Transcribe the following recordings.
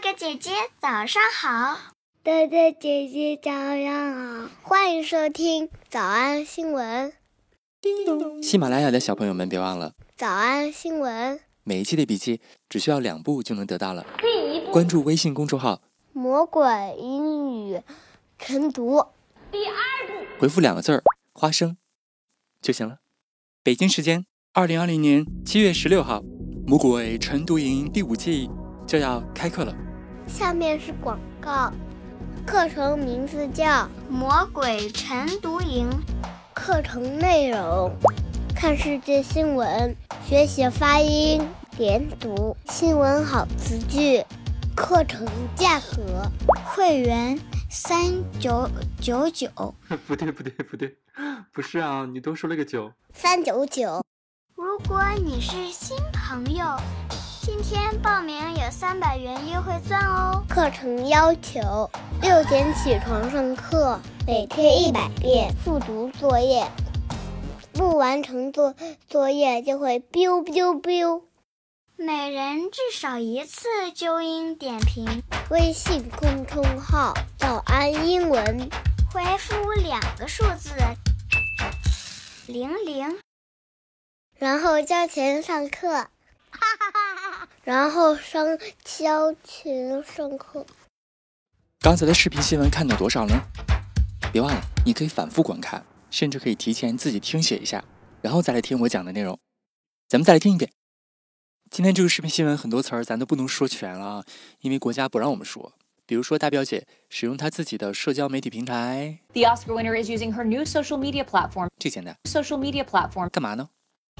哥哥姐姐早上好，哥哥姐姐早上好，欢迎收听早安新闻。叮咚！喜马拉雅的小朋友们别忘了早安新闻，每一期的笔记只需要两步就能得到了。第一步，关注微信公众号“魔鬼英语晨读”。第二步，回复两个字儿“花生”就行了。北京时间二零二零年七月十六号，魔鬼晨读营第五季就要开课了。下面是广告，课程名字叫《魔鬼晨读营》。课程内容：看世界新闻，学习发音、连读、新闻好词句。课程价格：会员三九九九。不对不对不对，不是啊，你多说了个九。三九九。如果你是新朋友，今天报名有三百元优惠券哦。课程要求：六点起床上课。每天一百遍复读作业，不完成作作业就会 biu biu biu。每人至少一次纠音点评。微信公众号“早安英文”，回复两个数字零零，然后交钱上课。哈哈哈哈哈！然后上交钱上课。刚才的视频新闻看到多少呢？别忘了，你可以反复观看，甚至可以提前自己听写一下，然后再来听我讲的内容。咱们再来听一遍。今天这个视频新闻很多词儿咱都不能说全了，因为国家不让我们说。比如说大表姐使用她自己的社交媒体平台。The Oscar winner is using her new social media platform. 这简单。Social media platform 干嘛呢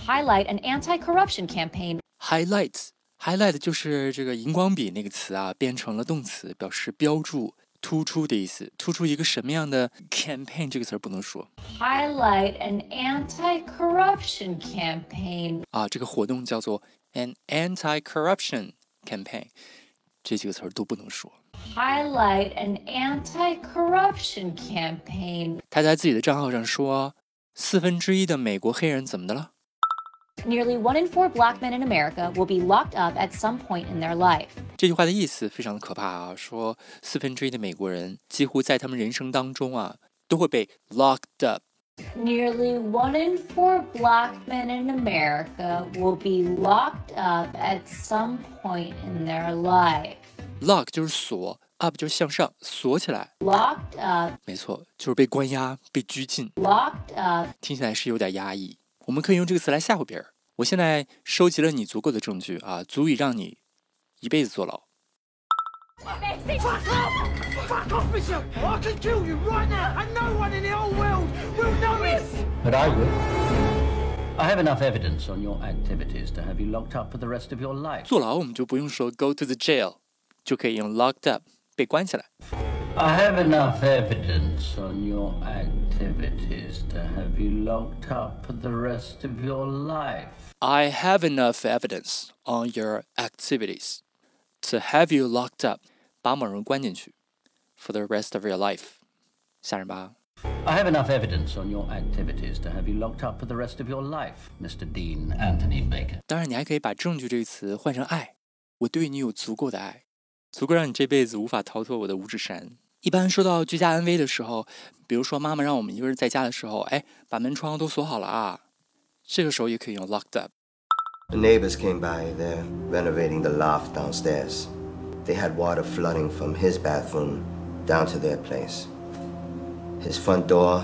？Highlight an anti-corruption campaign. Highlights. Highlight 就是这个荧光笔那个词啊，变成了动词，表示标注。突出的意思，突出一个什么样的 campaign 这个词儿不能说。Highlight an anti-corruption campaign 啊，这个活动叫做 an anti-corruption campaign，这几个词儿都不能说。Highlight an anti-corruption campaign。他在自己的账号上说，四分之一的美国黑人怎么的了 ？Nearly one in four black men in America will be locked up at some point in their life。这句话的意思非常的可怕啊！说四分之一的美国人几乎在他们人生当中啊都会被 locked up。Nearly one in four black men in America will be locked up at some point in their life。Lock 就是锁，up 就是向上，锁起来。Locked up，没错，就是被关押、被拘禁。Locked up，听起来是有点压抑。 我们可以用这个词来吓唬别人。我现在收集了你足够的证据啊，足以让你一辈子坐牢。But I would. I have enough evidence on your activities to have you locked up for the rest of your life. 坐牢我们就不用说 go to the jail，就可以用 locked up，被关起来。I have enough evidence on your activities to have you locked up for the rest of your life. I have enough evidence on your activities to have you locked up，把某人关进去，for the rest of your life，吓人吧？I have enough evidence on your activities to have you locked up for the rest of your life, Mr. Dean Anthony Baker. 当然，你还可以把“证据”这个词换成“爱”，我对你有足够的爱，足够让你这辈子无法逃脱我的五指山。 一般说到居家安危的时候，比如说妈妈让我们一个人在家的时候，哎，把门窗都锁好了啊，这个时候也可以用 locked up。The neighbors came by. They're renovating the loft downstairs. They had water flooding from his bathroom down to their place. His front door,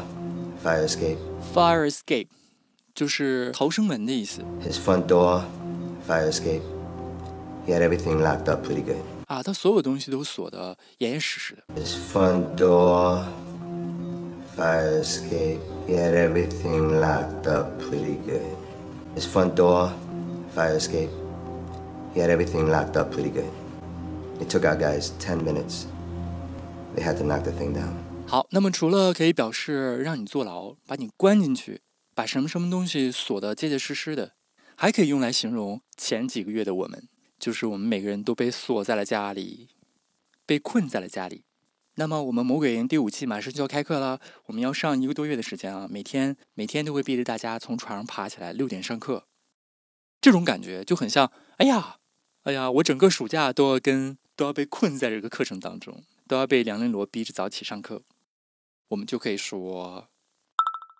fire escape. Fire escape 就是逃生门的意思。His front door, fire escape. He had everything locked up pretty good. 啊，他所有东西都锁得严严实实的。His front door, fire escape. He had everything locked up pretty good. His front door, fire escape. He had everything locked up pretty good. It took our guys ten minutes. They had to knock the thing down. 好，那么除了可以表示让你坐牢，把你关进去，把什么什么东西锁得结结实实的，还可以用来形容前几个月的我们。就是我们每个人都被锁在了家里，被困在了家里。那么我们魔鬼营第五期马上就要开课了，我们要上一个多月的时间啊，每天每天都会逼着大家从床上爬起来，六点上课。这种感觉就很像，哎呀，哎呀，我整个暑假都要跟都要被困在这个课程当中，都要被梁林罗逼着早起上课，我们就可以说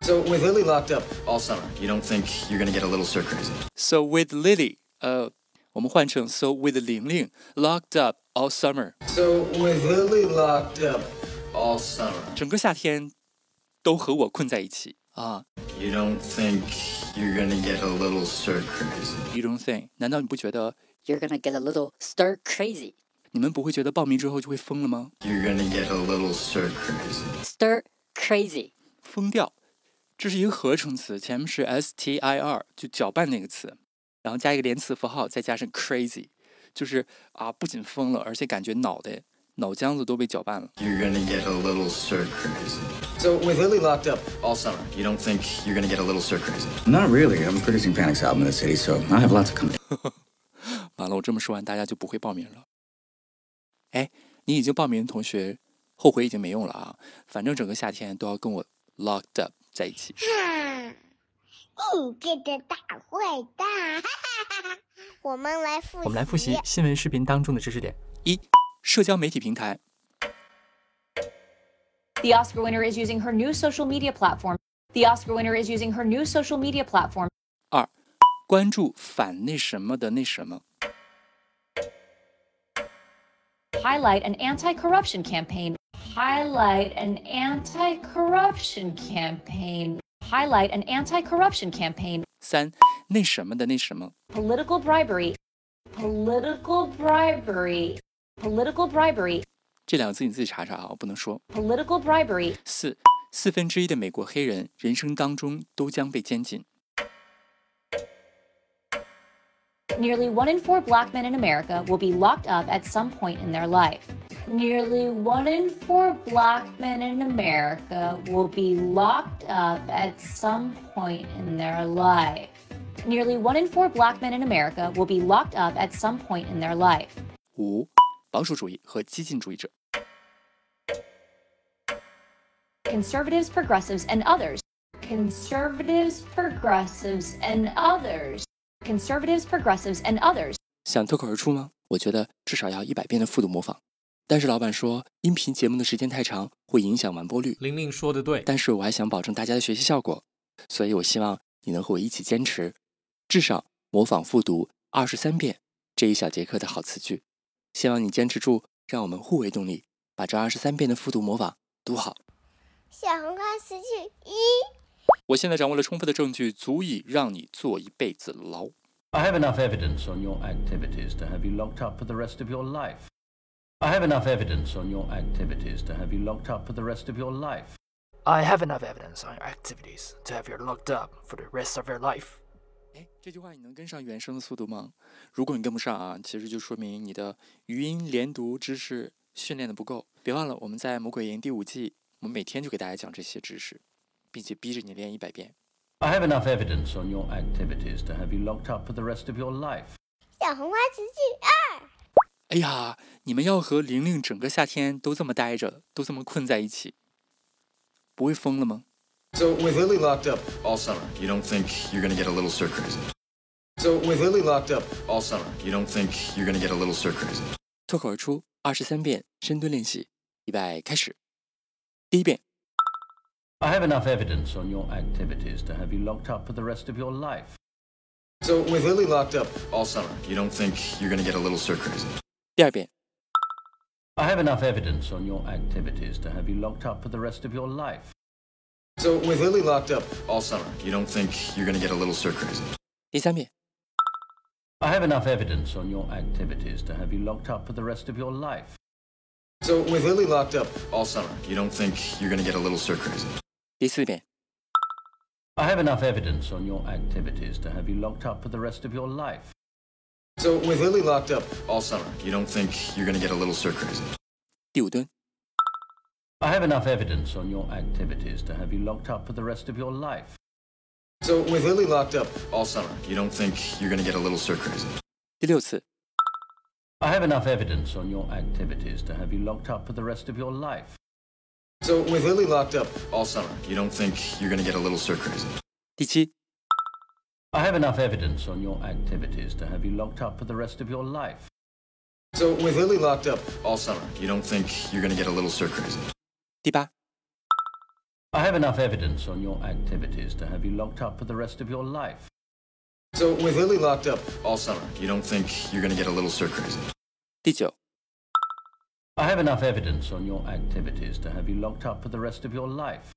So with Lily locked up all summer, you don't think you're gonna get a little stir crazy? So with Lily，呃，我们换成 So with 玲玲 locked up all summer， So with Lily locked up all summer, 整个夏天都和我困在一起啊。 you don't think you're gonna get a little stir crazy? You don't think？难道你不觉得 You're gonna get a little stir crazy. 你们不会觉得报名之后就会疯了吗？ You're gonna get a little stir crazy. Stir crazy. 疯掉，这是一个合成词，前面是 s t i r，就搅拌那个词， 然后加一个连词符号，再加上 crazy，就是啊，不仅疯了，而且感觉脑袋脑浆子都被搅拌了。You're gonna get a little stir crazy. So with Lily locked up all summer, you don't think you're gonna get a little stir crazy? Not really. I'm producing Panic's album in the city, so I have lots of company. 完了，我这么说完，大家就不会报名了。哎，你已经报名的同学，后悔已经没用了啊！反正整个夏天都要跟我 locked up 在一起。哼，你这个大坏蛋！我们来复习。我们来复习新闻视频当中的知识点：一、社交媒体平台；The Oscar winner is using her new social media platform. The Oscar winner is using her new social media platform. 二、关注反那什么的那什么；Highlight an anti corruption campaign. Highlight an anti corruption campaign. Highlight an anti corruption campaign. 三、那什么的那什么； Political bribery. Political bribery. Political bribery. 这两个字你自己查查啊，我不能说。 Political bribery. 四、四分之一的美国黑人人生当中都将被监禁； Nearly one in four black men in America will be locked up at some point in their life. Nearly one in four black men in America will be locked up at some point in their life. Nearly one in four black men in America will be locked up at some point in their life. 五、保守主义和激进主义者； Conservatives, progressives, and others. Conservatives, progressives, and others. Conservatives, progressives, and others. 想脱口而出吗？我觉得至少要一百遍的复读模仿。 但是老板说，音频节目的时间太长，会影响完播率。玲玲说的对，但是我还想保证大家的学习效果，所以我希望你能和我一起坚持，至少模仿复读二十三遍这一小节课的好词句。希望你坚持住，让我们互为动力，把这二十三遍的复读模仿读好。小红花词句一，我现在掌握了充分的证据，足以让你坐一辈子牢。I have enough evidence on your activities to have you locked up for the rest of your life. I have enough evidence on your activities to have you locked up for the rest of your life. I have enough evidence on your activities to have you locked up for the rest of your life. 哎，这句话你能跟上原声的速度吗？如果你跟不上啊，其实就说明你的语音连读知识训练的不够。别忘了，我们在《魔鬼营》第五季，我们每天就给大家讲这些知识，并且逼着你练一百遍。 I have enough evidence on your activities to have you locked up for the rest of your life. 小红花词句二， 哎呀，你们要和玲玲整个夏天都这么待着，都这么困在一起，不会疯了吗？So with Lily locked up all summer, you don't think you're gonna get a little stir crazy? So with Lily locked up all summer, you don't think you're gonna get a little stir crazy? 脱口而出二十三遍深蹲练习，预备开始。第一遍，I have enough evidence on your activities to have you locked up for the rest of your life. So with Lily locked up all summer, you don't think you're gonna get a little stir crazy? 第二遍， I have enough evidence on your activities to have you locked up for the rest of your life. So with Lily locked up all summer, you don't think you're gonna get a little stir crazy? 第三遍， I have enough evidence on your activities to have you locked up for the rest of your life. So with Lily locked up all summer, you don't think you're gonna get a little stir crazy? 第四遍， I have enough evidence on your activities to have you locked up for the rest of your life. So with Lily locked up all summer, you don't think you're gonna get a little stir crazy? 第五蹲， I have enough evidence on your activities to have you locked up for the rest of your life. So with Lily locked up all summer, you don't think you're gonna get a little stir crazy? 第六次， I have enough evidence on your activities to have you locked up for the rest of your life. So with Lily locked up all summer, you don't think you're gonna get a little stir crazy? 第七， I have enough evidence on your activities to have you locked up for the rest of your life. So with Lily locked up all summer, you don't think you're gonna get a little stir crazy? 第八， I have enough evidence on your activities to have you locked up for the rest of your life. So with Lily locked up all summer, you don't think you're gonna get a little stir crazy? 第九， I have enough evidence on your activities to have you locked up for the rest of your life.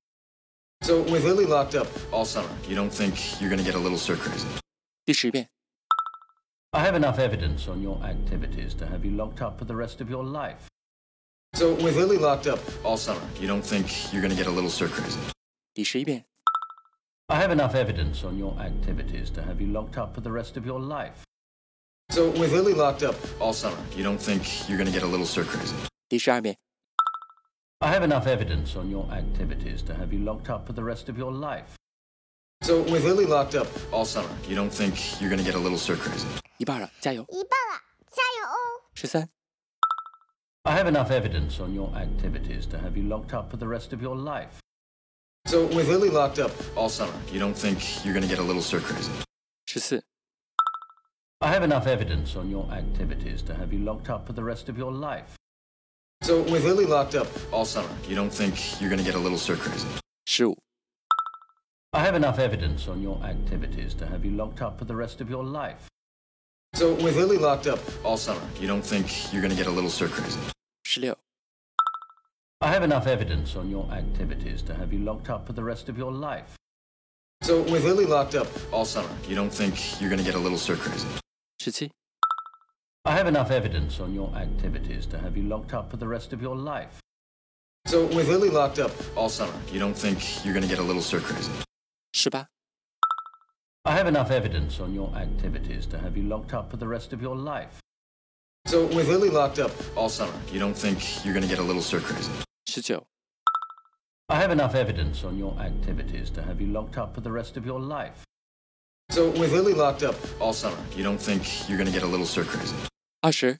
So with Lily locked up all summer, you don't think you're gonna get a little stir crazy? 第十遍， I have enough evidence on your activities to have you locked up for the rest of your life. So with Lily locked up all summer, you don't think you're gonna get a little stir crazy? 第十一遍， I have enough evidence on your activities to have you locked up for the rest of your life. So with Lily locked up all summer, you don't think you're gonna get a little stir crazy? 第十二遍， I have enough evidence on your activities to have you locked up for the rest of your life. So with Lily locked up all summer, you don't think you're gonna get a little stir crazy? 一半了，加油！一半了，加油哦！十三、 I have enough evidence on your activities to have you locked up for the rest of your life. So with Lily locked up all summer, you don't think you're gonna get a little stir crazy? 十四、 I have enough evidence on your activities to have you locked up for the rest of your life. So with Lily locked up all summer, you don't think you're going to get a little stir crazy? Sure. I have enough evidence on your activities to have you locked up for the rest of your life. So with Lily locked up all summer, you don't think you're going to get a little stir crazy? Sure. I have enough evidence on your activities to have you locked up for the rest of your life. So with Lily locked up all summer, you don't think you're going to get a little stir crazy? Seventeen. I have enough evidence on your activities to have you locked up for the rest of your life. So with Lily locked up all summer, you don't think you're gonna get a little stir crazy? 是吧? I have enough evidence on your activities to have you locked up for the rest of your life. So with Lily locked up all summer, you don't think you're gonna get a little stir crazy? 19. I have enough evidence on your activities to have you locked up for the rest of your life. So with Lily locked up all summer, you don't think you're gonna get a little stir crazy? Usher.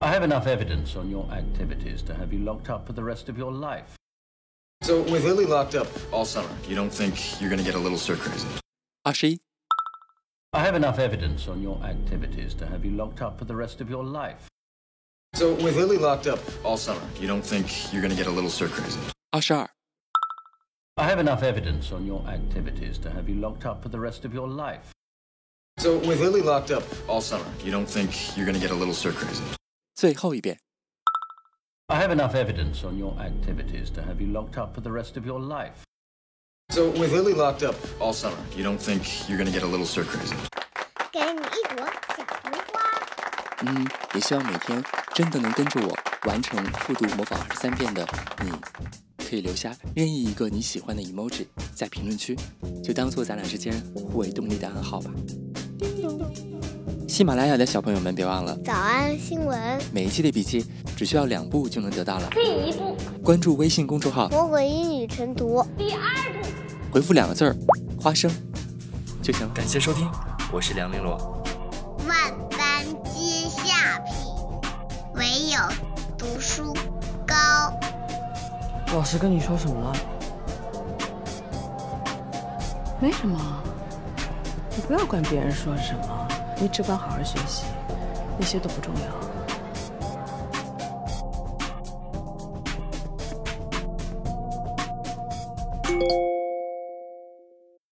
I have enough evidence on your activities to have you locked up for the rest of your life. So, with Lily locked up all summer, you don't think you're going to get a little stir crazy? Ushi. I have enough evidence on your activities to have you locked up for the rest of your life. So, with Lily locked up all summer, you don't think you're going to get a little stir crazy? Ashar. I have enough evidence on your activities to have you locked up for the rest of your life. So with Lily locked up all summer, you don't think you're gonna get a little stir crazy? 最后一遍。I have enough evidence on your activities to have you locked up for the rest of your life. So with Lily locked up all summer, you don't think you're gonna get a little stir crazy? 给你一朵小红花。嗯，也希望每天真的能跟着我完成复读模仿二十三遍的你，可以留下任意一个你喜欢的 emoji 在评论区，就当做咱俩之间互为动力的暗号吧。喜马拉雅的小朋友们，别忘了早安新闻，每一期的笔记只需要两步就能得到了。第一步，关注微信公众号，魔鬼英语晨读。第二步，回复两个字儿“花生”就行了。感谢收听，我是梁玲珑。万般皆下品，唯有读书高。老师跟你说什么了？没什么，你不要管别人说什么，你只管好好学习，那些都不重要。